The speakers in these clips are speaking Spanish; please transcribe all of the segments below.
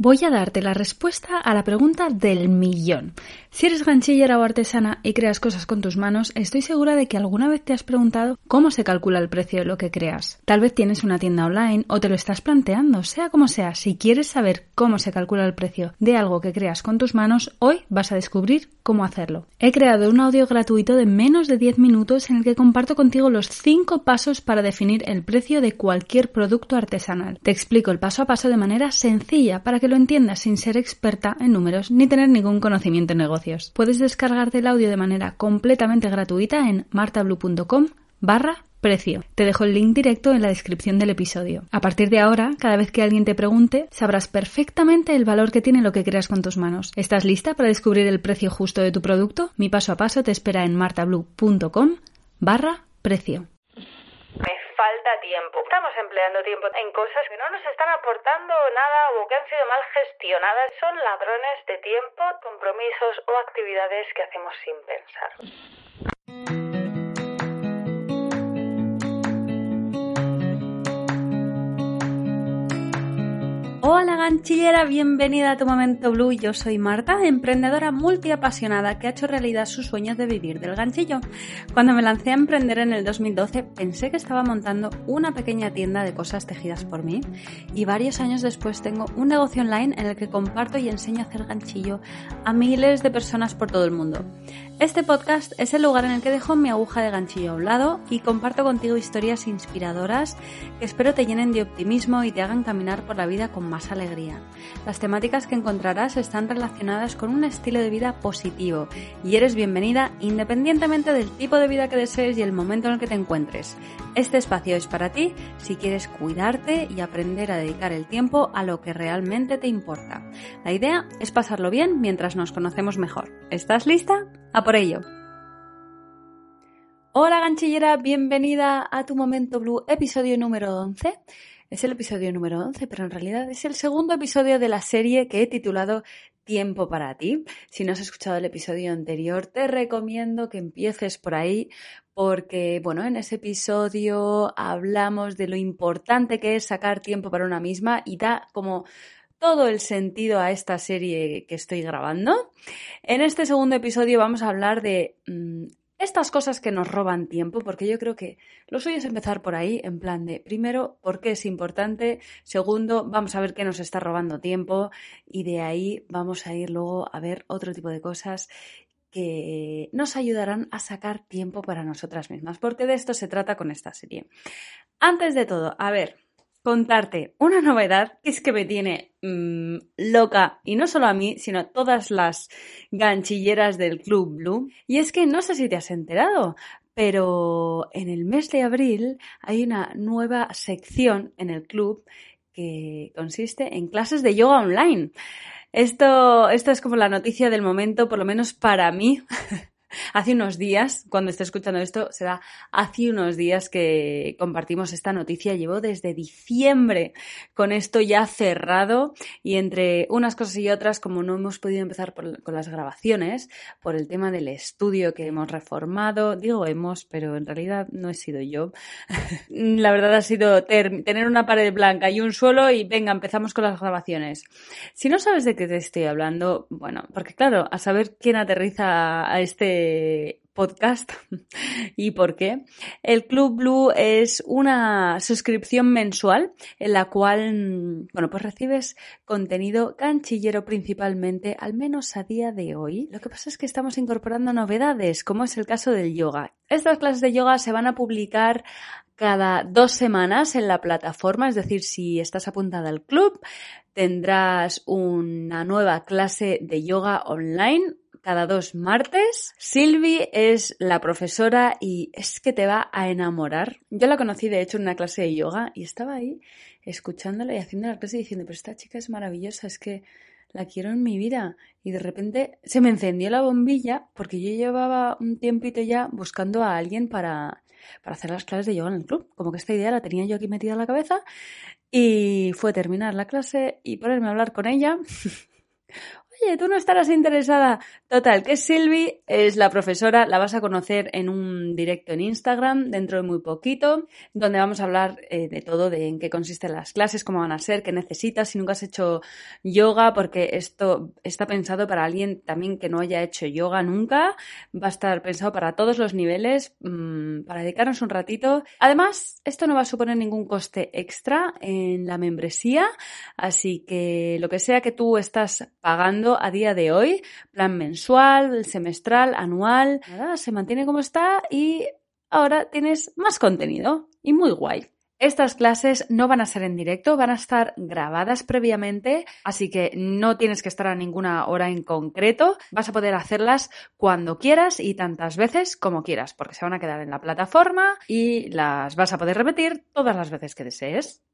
Voy a darte la respuesta a la pregunta del millón. Si eres ganchillera o artesana y creas cosas con tus manos, estoy segura de que alguna vez te has preguntado cómo se calcula el precio de lo que creas. Tal vez tienes una tienda online o te lo estás planteando, sea como sea, si quieres saber cómo se calcula el precio de algo que creas con tus manos, hoy vas a descubrir cómo hacerlo. He creado un audio gratuito de menos de 10 minutos en el que comparto contigo los 5 pasos para definir el precio de cualquier producto artesanal. Te explico el paso a paso de manera sencilla para que lo entiendas sin ser experta en números ni tener ningún conocimiento en negocios. Puedes descargarte el audio de manera completamente gratuita en martablue.com barra precio. Te dejo el link directo en la descripción del episodio. A partir de ahora, cada vez que alguien te pregunte, sabrás perfectamente el valor que tiene lo que creas con tus manos. ¿Estás lista para descubrir el precio justo de tu producto? Mi paso a paso te espera en martablue.com barra precio tiempo. Estamos empleando tiempo en cosas que no nos están aportando nada o que han sido mal gestionadas. Son ladrones de tiempo, compromisos o actividades que hacemos sin pensar. Hola ganchillera, bienvenida a tu momento blue. Yo soy Marta, emprendedora multiapasionada que ha hecho realidad sus sueños de vivir del ganchillo. Cuando me lancé a emprender en el 2012 pensé que estaba montando una pequeña tienda de cosas tejidas por mí y varios años después tengo un negocio online en el que comparto y enseño a hacer ganchillo a miles de personas por todo el mundo. Este podcast es el lugar en el que dejo mi aguja de ganchillo a un lado y comparto contigo historias inspiradoras que espero te llenen de optimismo y te hagan caminar por la vida con más alegría. Las temáticas que encontrarás están relacionadas con un estilo de vida positivo y eres bienvenida independientemente del tipo de vida que desees y el momento en el que te encuentres. Este espacio es para ti si quieres cuidarte y aprender a dedicar el tiempo a lo que realmente te importa. La idea es pasarlo bien mientras nos conocemos mejor. ¿Estás lista? ¡A por ello! Hola ganchillera, bienvenida a tu momento blue, episodio número 11. Es el episodio número 11, pero en realidad es el segundo episodio de la serie que he titulado Tiempo para ti. Si no has escuchado el episodio anterior, te recomiendo que empieces por ahí porque, bueno, en ese episodio hablamos de lo importante que es sacar tiempo para una misma y da como todo el sentido a esta serie que estoy grabando. En este segundo episodio vamos a hablar de mm, estas cosas que nos roban tiempo, porque yo creo que lo suyo es empezar por ahí, en plan de, primero, por qué es importante, segundo, vamos a ver qué nos está robando tiempo y de ahí vamos a ir luego a ver otro tipo de cosas que nos ayudarán a sacar tiempo para nosotras mismas, porque de esto se trata con esta serie. Antes de todo, a ver, contarte una novedad que es que me tiene mm, loca, y no solo a mí, sino a todas las ganchilleras del Club Blue. Y es que no sé si te has enterado, pero en el mes de abril hay una nueva sección en el club que consiste en clases de yoga online. Esto, esto es como la noticia del momento, por lo menos para mí. Hace unos días, cuando esté escuchando esto, será hace unos días que compartimos esta noticia. Llevo desde diciembre con esto ya cerrado y entre unas cosas y otras, como no hemos podido empezar con las grabaciones, por el tema del estudio que hemos reformado, digo hemos, pero en realidad no he sido yo. La verdad ha sido tener una pared blanca y un suelo y venga, empezamos con las grabaciones. Si no sabes de qué te estoy hablando, bueno, porque claro, a saber quién aterriza a este podcast. ¿Y por qué? El Club Blue es una suscripción mensual en la cual, bueno, pues recibes contenido canchillero principalmente, al menos a día de hoy. Lo que pasa es que estamos incorporando novedades, como es el caso del yoga. Estas clases de yoga se van a publicar cada dos semanas en la plataforma, es decir, si estás apuntada al club, tendrás una nueva clase de yoga online cada dos martes. Silvi es la profesora y es que te va a enamorar. Yo la conocí de hecho en una clase de yoga y estaba ahí escuchándola y haciendo la clase diciendo, pero esta chica es maravillosa, es que la quiero en mi vida. Y de repente se me encendió la bombilla porque yo llevaba un tiempito ya buscando a alguien para, para hacer las clases de yoga en el club. Como que esta idea la tenía yo aquí metida en la cabeza y fue terminar la clase y ponerme a hablar con ella. Oye, tú no estarás interesada. Total, que Silvi es la profesora, la vas a conocer en un directo en Instagram dentro de muy poquito, donde vamos a hablar eh, de todo, de en qué consisten las clases, cómo van a ser, qué necesitas, si nunca has hecho yoga, porque esto está pensado para alguien también que no haya hecho yoga nunca, va a estar pensado para todos los niveles, mmm, para dedicarnos un ratito. Además, esto no va a suponer ningún coste extra en la membresía, así que lo que sea que tú estás pagando a día de hoy, plan mensual, semestral, anual, se mantiene como está y ahora tienes más contenido y muy guay. Estas clases no van a ser en directo, van a estar grabadas previamente, así que no tienes que estar a ninguna hora en concreto. Vas a poder hacerlas cuando quieras y tantas veces como quieras, porque se van a quedar en la plataforma y las vas a poder repetir todas las veces que desees.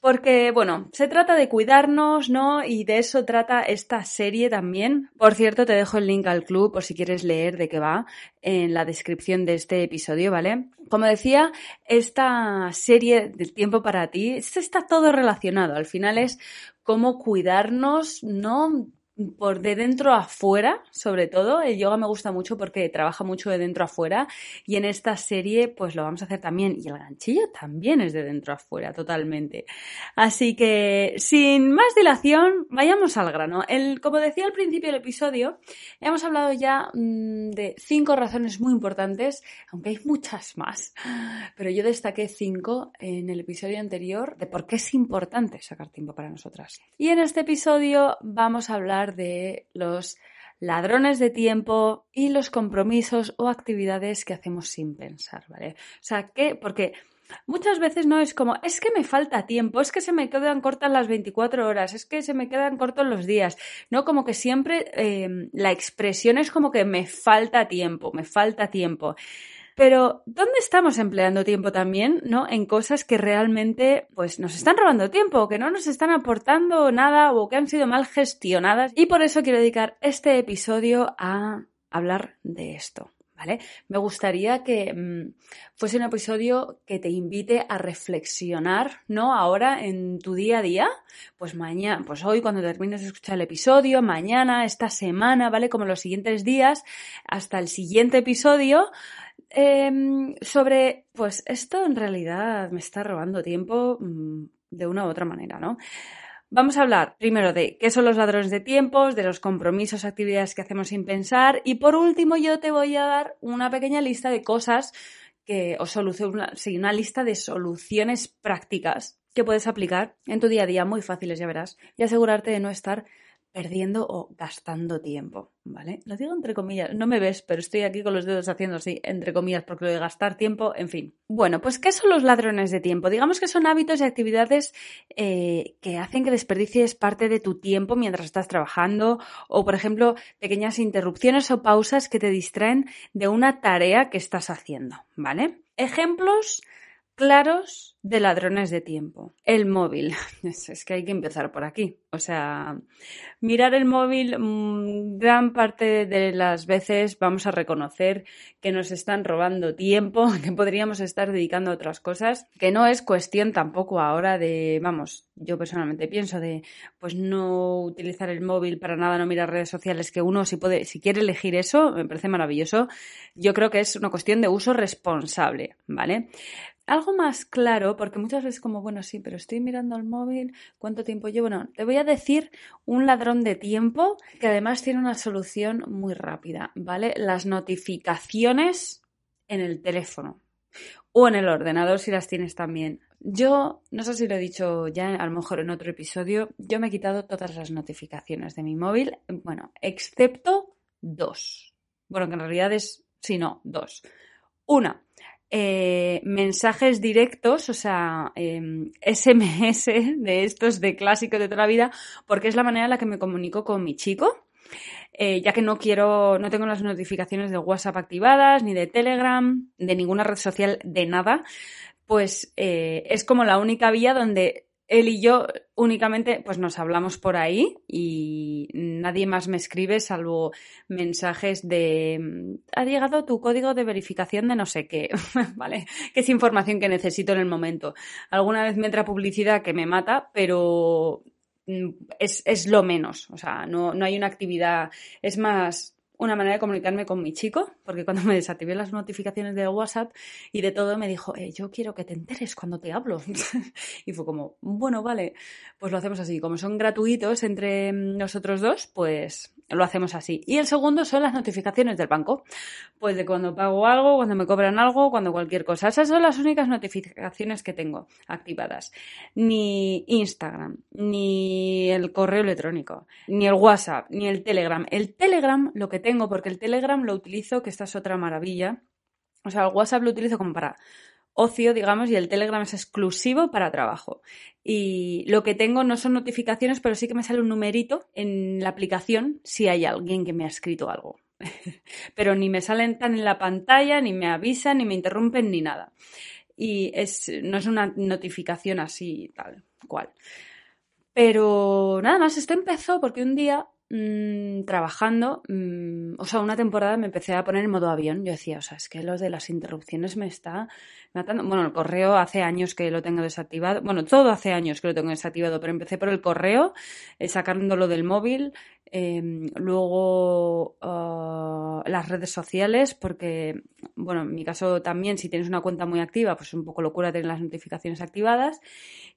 Porque, bueno, se trata de cuidarnos, ¿no? Y de eso trata esta serie también. Por cierto, te dejo el link al club por si quieres leer de qué va en la descripción de este episodio, ¿vale? Como decía, esta serie del tiempo para ti, está todo relacionado. Al final es cómo cuidarnos, ¿no? Por de dentro a afuera, sobre todo. El yoga me gusta mucho porque trabaja mucho de dentro a afuera y en esta serie pues lo vamos a hacer también. Y el ganchillo también es de dentro a afuera, totalmente. Así que sin más dilación, vayamos al grano. El, como decía al principio del episodio, hemos hablado ya mmm, de cinco razones muy importantes, aunque hay muchas más. Pero yo destaqué cinco en el episodio anterior de por qué es importante sacar tiempo para nosotras. Y en este episodio vamos a hablar de los ladrones de tiempo y los compromisos o actividades que hacemos sin pensar, ¿vale? O sea, ¿qué? Porque muchas veces no es como, es que me falta tiempo, es que se me quedan cortas las 24 horas, es que se me quedan cortos los días, ¿no? Como que siempre eh, la expresión es como que me falta tiempo, me falta tiempo. Pero, ¿dónde estamos empleando tiempo también, no? En cosas que realmente, pues, nos están robando tiempo, que no nos están aportando nada o que han sido mal gestionadas. Y por eso quiero dedicar este episodio a hablar de esto. ¿Vale? Me gustaría que mmm, fuese un episodio que te invite a reflexionar, ¿no? Ahora en tu día a día, pues mañana, pues hoy cuando termines de escuchar el episodio, mañana, esta semana, ¿vale? Como los siguientes días, hasta el siguiente episodio, eh, sobre, pues esto en realidad me está robando tiempo mmm, de una u otra manera, ¿no? Vamos a hablar primero de qué son los ladrones de tiempos, de los compromisos, actividades que hacemos sin pensar y por último yo te voy a dar una pequeña lista de cosas que, o solución, una lista de soluciones prácticas que puedes aplicar en tu día a día muy fáciles, ya verás, y asegurarte de no estar perdiendo o gastando tiempo, ¿vale? Lo digo entre comillas, no me ves, pero estoy aquí con los dedos haciendo así, entre comillas, porque lo de gastar tiempo, en fin. Bueno, pues ¿qué son los ladrones de tiempo? Digamos que son hábitos y actividades eh, que hacen que desperdicies parte de tu tiempo mientras estás trabajando o, por ejemplo, pequeñas interrupciones o pausas que te distraen de una tarea que estás haciendo, ¿vale? Ejemplos claros de ladrones de tiempo. El móvil. Es que hay que empezar por aquí. O sea, mirar el móvil, mmm, gran parte de las veces vamos a reconocer que nos están robando tiempo, que podríamos estar dedicando a otras cosas, que no es cuestión tampoco ahora de, vamos, yo personalmente pienso de, pues no utilizar el móvil para nada, no mirar redes sociales, que uno si puede, si quiere elegir eso, me parece maravilloso. Yo creo que es una cuestión de uso responsable, ¿vale? Algo más claro, porque muchas veces como, bueno, sí, pero estoy mirando el móvil, ¿cuánto tiempo llevo? No, te voy a decir un ladrón de tiempo que además tiene una solución muy rápida, ¿vale? Las notificaciones en el teléfono o en el ordenador si las tienes también. Yo, no sé si lo he dicho ya, a lo mejor en otro episodio, yo me he quitado todas las notificaciones de mi móvil, bueno, excepto dos. Bueno, que en realidad es, sí, no, dos. Una, eh, mensajes directos, o sea, eh, SMS de estos de clásicos de toda la vida, porque es la manera en la que me comunico con mi chico. Eh, ya que no quiero, no tengo las notificaciones de WhatsApp activadas, ni de Telegram, de ninguna red social, de nada, pues eh, es como la única vía donde él y yo únicamente pues nos hablamos por ahí y nadie más me escribe salvo mensajes de ha llegado tu código de verificación de no sé qué, ¿vale? Que es información que necesito en el momento. Alguna vez me entra publicidad que me mata, pero mm, es, es lo menos. O sea, no, no hay una actividad. Es más, una manera de comunicarme con mi chico, porque cuando me desactivé las notificaciones de WhatsApp y de todo, me dijo, eh, yo quiero que te enteres cuando te hablo. y fue como, bueno, vale, pues lo hacemos así. Como son gratuitos entre nosotros dos, pues lo hacemos así. Y el segundo son las notificaciones del banco. Pues de cuando pago algo, cuando me cobran algo, cuando cualquier cosa. Esas son las únicas notificaciones que tengo activadas. Ni Instagram, ni el correo electrónico, ni el WhatsApp, ni el Telegram. El Telegram lo que tengo, porque el Telegram lo utilizo, que esta es otra maravilla. O sea, el WhatsApp lo utilizo como para ocio, digamos, y el Telegram es exclusivo para trabajo. Y lo que tengo no son notificaciones, pero sí que me sale un numerito en la aplicación si hay alguien que me ha escrito algo. pero ni me salen tan en la pantalla, ni me avisan, ni me interrumpen, ni nada. Y es, no es una notificación así, tal cual. Pero nada más, esto empezó porque un día Mm, trabajando, mm, o sea, una temporada me empecé a poner en modo avión. Yo decía, o sea, es que lo de las interrupciones me está matando. Bueno, el correo hace años que lo tengo desactivado. Bueno, todo hace años que lo tengo desactivado, pero empecé por el correo, eh, sacándolo del móvil, em, luego ah, las redes sociales, porque, bueno, en mi caso también, si tienes una cuenta muy activa, pues es un poco locura tener las notificaciones activadas.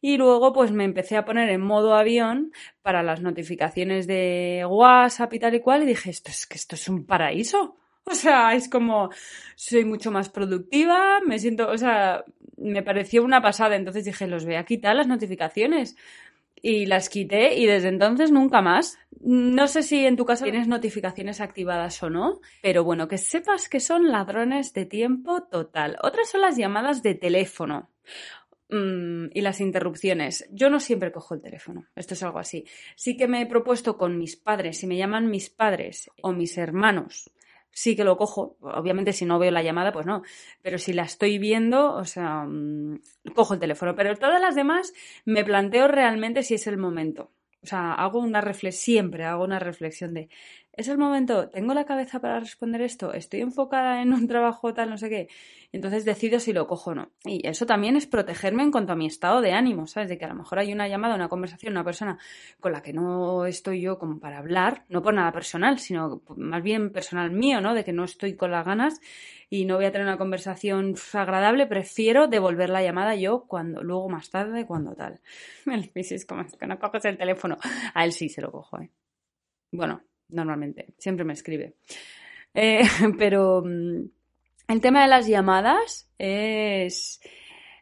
Y luego, pues me empecé a poner en modo avión para las notificaciones de WhatsApp y tal y cual, y dije, esto es que esto es un paraíso. O sea, es como, soy mucho más productiva, me siento, o sea, me pareció una pasada. Entonces dije, los voy a quitar las notificaciones. Y las quité y desde entonces nunca más. No sé si en tu caso tienes notificaciones activadas o no, pero bueno, que sepas que son ladrones de tiempo total. Otras son las llamadas de teléfono. Mm, y las interrupciones. Yo no siempre cojo el teléfono. Esto es algo así. Sí que me he propuesto con mis padres, si me llaman mis padres o mis hermanos, sí que lo cojo. Obviamente, si no veo la llamada, pues no. Pero si la estoy viendo, o sea, mm, cojo el teléfono. Pero todas las demás me planteo realmente si es el momento. O sea, hago una reflexión, siempre hago una reflexión de, ¿es el momento? ¿Tengo la cabeza para responder esto? ¿Estoy enfocada en un trabajo tal, no sé qué? Entonces decido si lo cojo o no. Y eso también es protegerme en cuanto a mi estado de ánimo, ¿sabes? De que a lo mejor hay una llamada, una conversación, una persona con la que no estoy yo como para hablar, no por nada personal, sino más bien personal mío, ¿no? De que no estoy con las ganas y no voy a tener una conversación agradable, prefiero devolver la llamada yo cuando, luego más tarde, cuando tal. El es como que no coges el teléfono. A él sí se lo cojo, ¿eh? Bueno, normalmente, siempre me escribe. Eh, pero mm, el tema de las llamadas es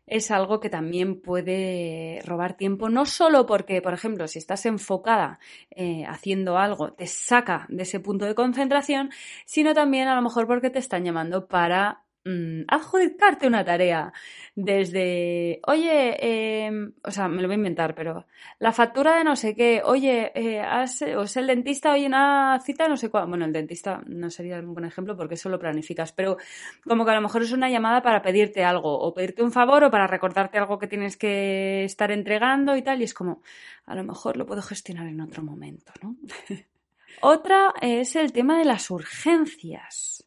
es algo que también puede robar tiempo, no solo porque, por ejemplo, si estás enfocada eh, haciendo algo, te saca de ese punto de concentración, sino también a lo mejor porque te están llamando para Mm, adjudicarte una tarea. Desde, oye, em, o sea, me lo voy a inventar, pero la factura de no sé qué, oye, eh, o es el dentista, oye, una cita, no sé cuál, bueno, el dentista no sería un buen ejemplo porque eso lo planificas, pero como que a lo mejor es una llamada para pedirte algo, o pedirte un favor, o para recordarte algo que tienes que estar entregando y tal, y es como, a lo mejor lo puedo gestionar en otro momento, ¿no? Otra es el tema de las urgencias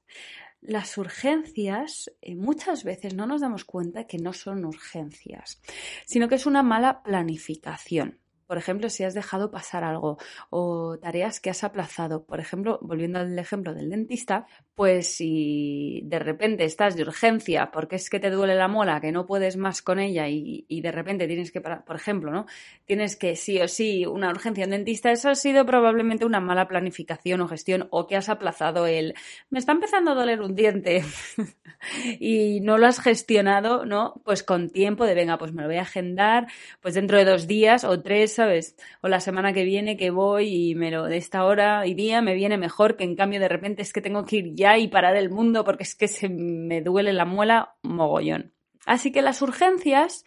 las urgencias eh, muchas veces no nos damos cuenta que no son urgencias, sino que es una mala planificación. Por ejemplo, si has dejado pasar algo o tareas que has aplazado. Por ejemplo, volviendo al ejemplo del dentista, pues si de repente estás de urgencia porque es que te duele la mola, que no puedes más con ella y, de repente tienes que, por ejemplo, ¿no? Tienes que sí o sí una urgencia en dentista, eso ha sido probablemente una mala planificación o gestión o que has aplazado el, me está empezando a doler un diente y no lo has gestionado, ¿no? Pues con tiempo de, venga, pues me lo voy a agendar, pues dentro de dos días o tres ¿sabes? O la semana que viene que voy y me lo de esta hora y día me viene mejor que en cambio de repente es que tengo que ir ya y parar el mundo porque es que se me duele la muela mogollón. Así que las urgencias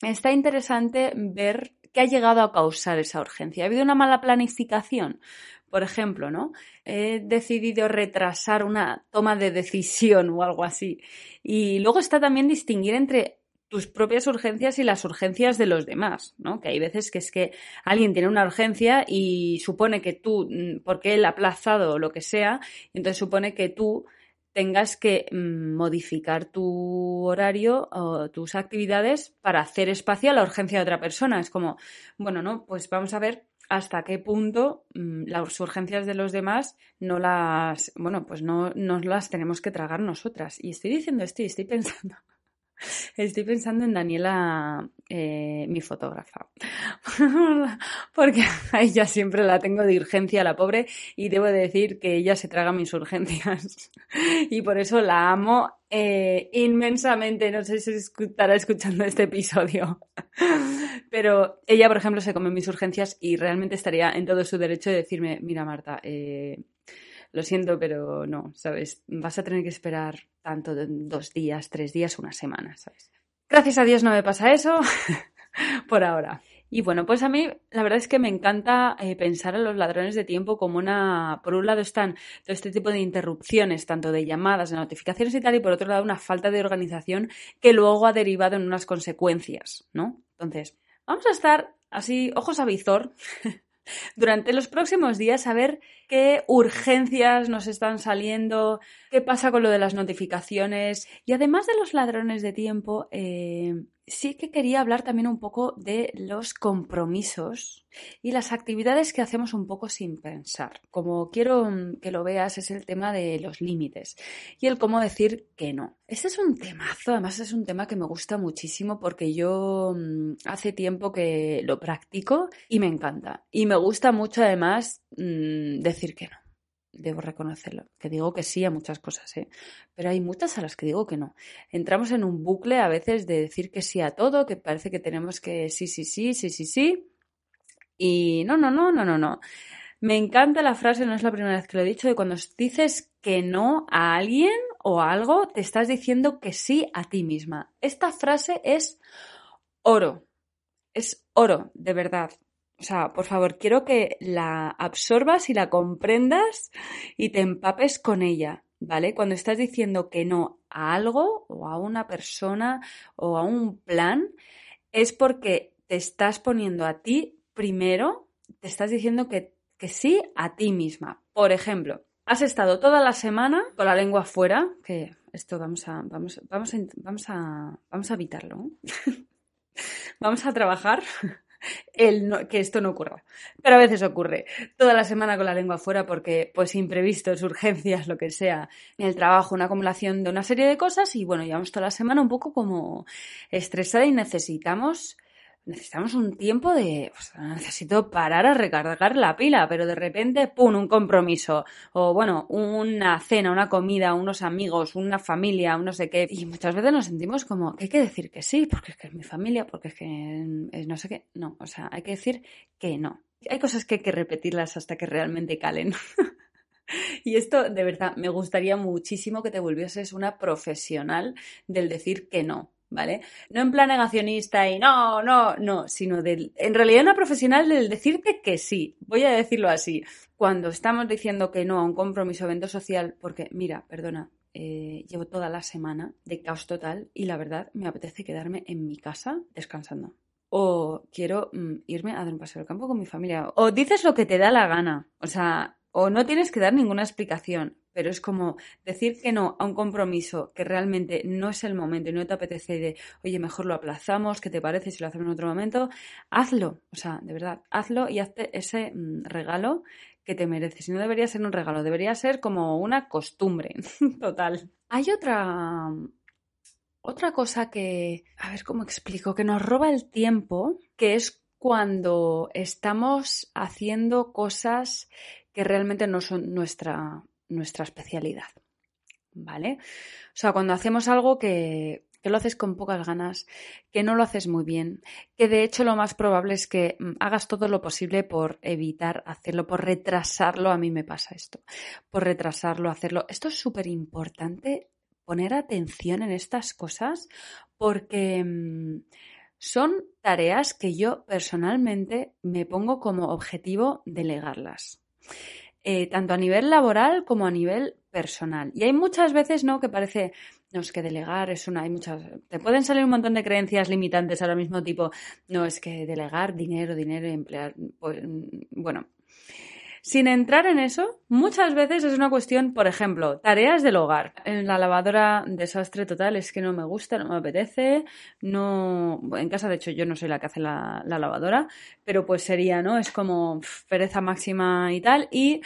está interesante ver qué ha llegado a causar esa urgencia. ¿Ha habido una mala planificación? Por ejemplo, ¿no? He decidido retrasar una toma de decisión o algo así. Y luego está también distinguir entre tus propias urgencias y las urgencias de los demás, ¿no? Que hay veces que es que alguien tiene una urgencia y supone que tú, mm, porque él ha aplazado lo que sea, entonces supone que tú tengas que mm, modificar tu horario o tus actividades para hacer espacio a la urgencia de otra persona. Es como, bueno, no, pues vamos a ver hasta qué punto mm, las urgencias de los demás no las, bueno, pues no, no las tenemos que tragar nosotras. Y estoy diciendo esto y estoy pensando Estoy pensando en Daniela, eh, mi fotógrafa, porque a ella siempre la tengo de urgencia, la pobre, y debo de decir que ella se traga mis urgencias. Y por eso la amo eh, inmensamente. No sé si estará escuchando este episodio, pero ella, por ejemplo, se come mis urgencias y realmente estaría en todo su derecho de decirme, mira Marta, eh, lo siento, pero no, ¿sabes? Vas a tener que esperar tanto, dos días, tres días, una semana, ¿sabes? Gracias a Dios no me pasa eso por ahora. Y bueno, pues a mí la verdad es que me encanta eh, pensar en los ladrones de tiempo como una, por un lado están todo este tipo de interrupciones, tanto de llamadas, de notificaciones y tal, y por otro lado una falta de organización que luego ha derivado en unas consecuencias, ¿no? Entonces, vamos a estar así, ojos a visor, durante los próximos días a ver qué urgencias nos están saliendo, qué pasa con lo de las notificaciones. Y además de los ladrones de tiempo, eh, sí que quería hablar también un poco de los compromisos y las actividades que hacemos un poco sin pensar. Como quiero mm, que lo veas es el tema de los límites y el cómo decir que no. Este es un temazo, además es un tema que me gusta muchísimo porque yo mm, hace tiempo que lo practico y me encanta. Y me gusta mucho además mm, decir que no debo reconocerlo, que digo que sí a muchas cosas, ¿eh? pero hay muchas a las que digo que no. Entramos en un bucle a veces de decir que sí a todo, que parece que tenemos que sí, sí, sí, sí, sí, sí. Y no, no, no, no, no, no. Me encanta la frase, no es la primera vez que lo he dicho, de cuando dices que no a alguien o a algo, te estás diciendo que sí a ti misma. Esta frase es oro. Es oro, de verdad. O sea, por favor, quiero que la absorbas y la comprendas y te empapes con ella, ¿vale? Cuando estás diciendo que no a algo o a una persona o a un plan, es porque te estás poniendo a ti primero, te estás diciendo que, que sí a ti misma. Por ejemplo, has estado toda la semana con la lengua fuera, que esto vamos a, vamos, vamos a, vamos a, vamos a evitarlo. vamos a trabajar el que esto no ocurra. Pero a veces ocurre. Toda la semana con la lengua fuera porque, pues, imprevistos, urgencias, lo que sea, en el trabajo, una acumulación de una serie de cosas y, bueno, llevamos toda la semana un poco como estresada y necesitamos necesitamos un tiempo de, pues, necesito parar a recargar la pila, pero de repente, ¡pum!, un compromiso, o bueno, una cena, una comida, unos amigos, una familia, un no sé qué, y muchas veces nos sentimos como que hay que decir que sí, porque es que es mi familia, porque es que es no sé qué, no, o sea, hay que decir que no. Hay cosas que hay que repetirlas hasta que realmente calen. Y esto, de verdad, me gustaría muchísimo que te volvieses una profesional del decir que no. ¿Vale? No en plan negacionista y no, no, no, sino del, en realidad una profesional del decirte que sí, voy a decirlo así. Cuando estamos diciendo que no a un compromiso evento social, porque mira, perdona, eh, llevo toda la semana de caos total y la verdad me apetece quedarme en mi casa descansando. O quiero mm, irme a dar un paseo al campo con mi familia. O dices lo que te da la gana. O sea, o no tienes que dar ninguna explicación pero es como decir que no a un compromiso que realmente no es el momento y no te apetece de, oye, mejor lo aplazamos, ¿qué te parece si lo hacemos en otro momento? Hazlo, o sea, de verdad, hazlo y hazte ese mm, regalo que te mereces. Y no debería ser un regalo, debería ser como una costumbre, total. Hay otra, otra cosa que, a ver cómo explico, que nos roba el tiempo, que es cuando estamos haciendo cosas que realmente no son nuestra, nuestra especialidad. ¿Vale? O sea, cuando hacemos algo que, que lo haces con pocas ganas, que no lo haces muy bien, que de hecho lo más probable es que mm, hagas todo lo posible por evitar hacerlo, por retrasarlo, a mí me pasa esto, por retrasarlo, hacerlo. Esto es súper importante, poner atención en estas cosas, porque mm, son tareas que yo personalmente me pongo como objetivo delegarlas. Eh, tanto a nivel laboral como a nivel personal. Y hay muchas veces, ¿no? Que parece, no, es que delegar es una, hay muchas, te pueden salir un montón de creencias limitantes ahora mismo, tipo, no, es que delegar dinero, dinero y emplear, pues, bueno. Sin entrar en eso, muchas veces es una cuestión, por ejemplo, tareas del hogar. En la lavadora, desastre total, es que no me gusta, no me apetece, no... En casa, de hecho, yo no soy la que hace la, lavadora, pero pues sería, ¿no? Es como pereza máxima y tal. Y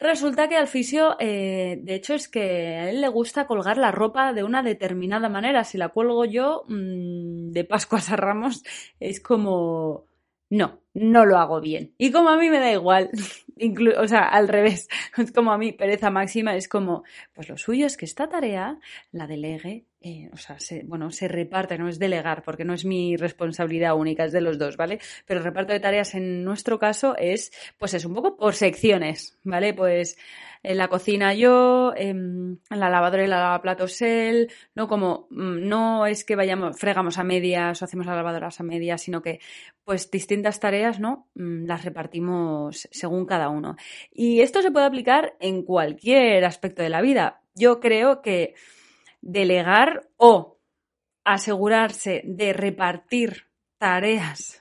Resulta que al fisio, eh, de hecho, es que a él le gusta colgar la ropa de una determinada manera. Si la cuelgo yo mmm, de Pascuas a Ramos, es como no, no lo hago bien. Y como a mí me da igual, o sea, al revés, es como a mí, pereza máxima, es como, pues lo suyo es que esta tarea la delegue, eh, o sea, se, bueno, se reparte, no es delegar, porque no es mi responsabilidad única, es de los dos, ¿vale? Pero el reparto de tareas en nuestro caso es, pues es un poco por secciones, ¿vale? Pues en la cocina yo, en la lavadora y la lavaplatos él, no como, mm, no es que vayamos, fregamos a medias o hacemos las lavadoras a medias, sino que pues distintas tareas, ¿no? Mm, las repartimos según cada uno. Y esto se puede aplicar en cualquier aspecto de la vida. Yo creo que delegar o asegurarse de repartir tareas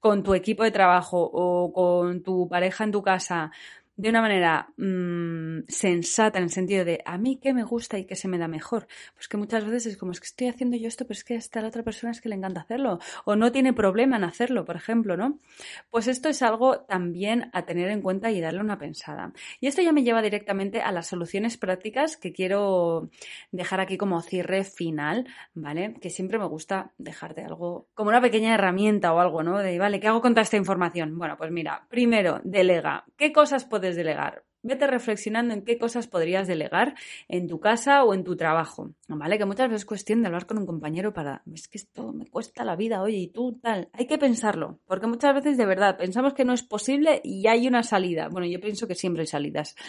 con tu equipo de trabajo o con tu pareja en tu casa de una manera mmm, sensata en el sentido de a mí qué me gusta y qué se me da mejor. Pues que muchas veces es como es que estoy haciendo yo esto, pero es que a la otra persona es que le encanta hacerlo o no tiene problema en hacerlo, por ejemplo, ¿no? Pues esto es algo también a tener en cuenta y darle una pensada. Y esto ya me lleva directamente a las soluciones prácticas que quiero dejar aquí como cierre final, ¿vale? Que siempre me gusta dejarte algo como una pequeña herramienta o algo, ¿no? De, vale, ¿qué hago con toda esta información? Bueno, pues mira, primero, delega. ¿Qué cosas puedes delegar. Vete reflexionando en qué cosas podrías delegar en tu casa o en tu trabajo, ¿vale? Que muchas veces es cuestión de hablar con un compañero para, es que esto me cuesta la vida, oye, y tú tal. Hay que pensarlo, porque muchas veces de verdad pensamos que no es posible y hay una salida. Bueno, yo pienso que siempre hay salidas.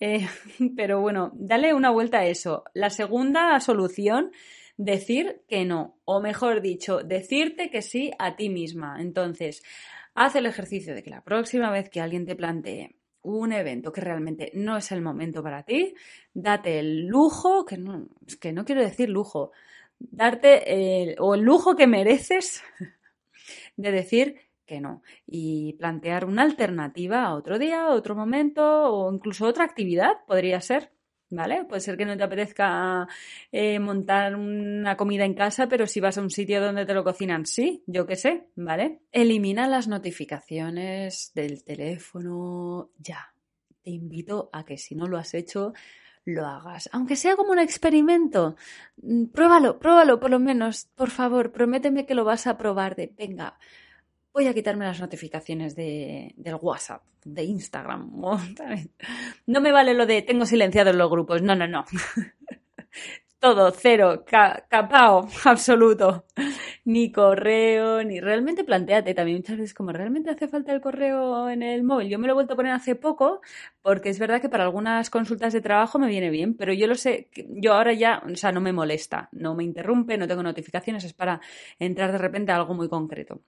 Eh, pero bueno, dale una vuelta a eso. La segunda solución decir que no, o mejor dicho, decirte que sí a ti misma. Entonces, haz el ejercicio de que la próxima vez que alguien te plantee un evento que realmente no es el momento para ti, date el lujo, que no, que no quiero decir lujo, darte el, o el lujo que mereces de decir que no y plantear una alternativa a otro día, otro momento o incluso otra actividad podría ser. ¿Vale? Puede ser que no te apetezca eh, montar una comida en casa, pero si vas a un sitio donde te lo cocinan, sí, yo qué sé, ¿vale? Elimina las notificaciones del teléfono ya. Te invito a que si no lo has hecho, lo hagas. Aunque sea como un experimento, mm, pruébalo, pruébalo por lo menos, por favor, prométeme que lo vas a probar de, venga, voy a quitarme las notificaciones de, del WhatsApp, de Instagram. No me vale lo de tengo silenciados los grupos. No, no, no. Todo, cero, capao, absoluto. Ni correo, ni realmente planteate también muchas veces como realmente hace falta el correo en el móvil. Yo me lo he vuelto a poner hace poco porque es verdad que para algunas consultas de trabajo me viene bien, pero yo lo sé, yo ahora ya, o sea, no me molesta, no me interrumpe, no tengo notificaciones, es para entrar de repente a algo muy concreto.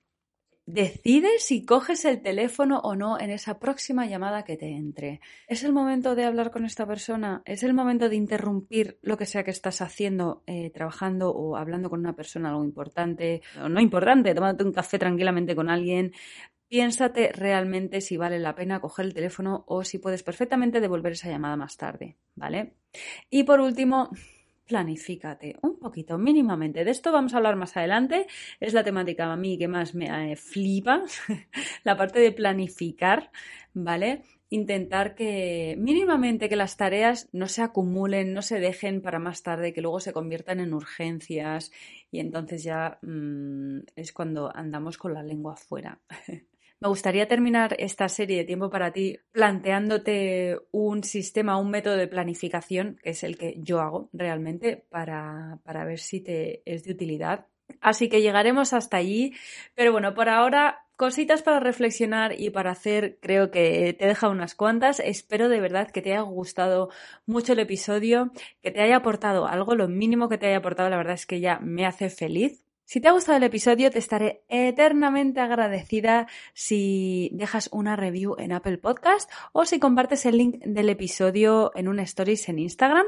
Decide si coges el teléfono o no en esa próxima llamada que te entre. ¿Es el momento de hablar con esta persona? ¿Es el momento de interrumpir lo que sea que estás haciendo, eh, trabajando o hablando con una persona algo importante o no importante, tomándote un café tranquilamente con alguien? Piénsate realmente si vale la pena coger el teléfono o si puedes perfectamente devolver esa llamada más tarde, ¿vale? Y por último, planifícate un poquito, mínimamente. De esto vamos a hablar más adelante. Es la temática a mí que más me eh, flipa, la parte de planificar, ¿vale? Intentar que mínimamente que las tareas no se acumulen, no se dejen para más tarde, que luego se conviertan en urgencias y entonces ya mm, es cuando andamos con la lengua afuera. Me gustaría terminar esta serie de tiempo para ti planteándote un sistema, un método de planificación, que es el que yo hago realmente, para, para ver si te es de utilidad. Así que llegaremos hasta allí. Pero bueno, por ahora cositas para reflexionar y para hacer, creo que te deja unas cuantas. Espero de verdad que te haya gustado mucho el episodio, que te haya aportado algo, lo mínimo que te haya aportado, la verdad es que ya me hace feliz. Si te ha gustado el episodio, te estaré eternamente agradecida si dejas una review en Apple Podcast o si compartes el link del episodio en un stories en Instagram.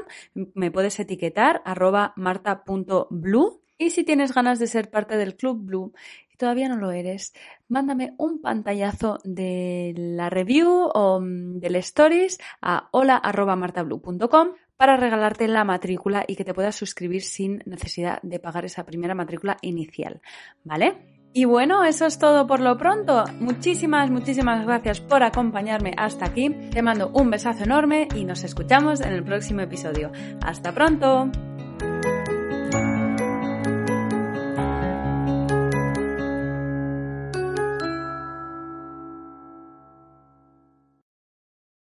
Me puedes etiquetar arroba marta.blue Y si tienes ganas de ser parte del Club Blue y todavía no lo eres, mándame un pantallazo de la review o mm, del stories a hola.martablue.com para regalarte la matrícula y que te puedas suscribir sin necesidad de pagar esa primera matrícula inicial, ¿vale? Y bueno, eso es todo por lo pronto. Muchísimas, muchísimas gracias por acompañarme hasta aquí. Te mando un besazo enorme y nos escuchamos en el próximo episodio. Hasta pronto.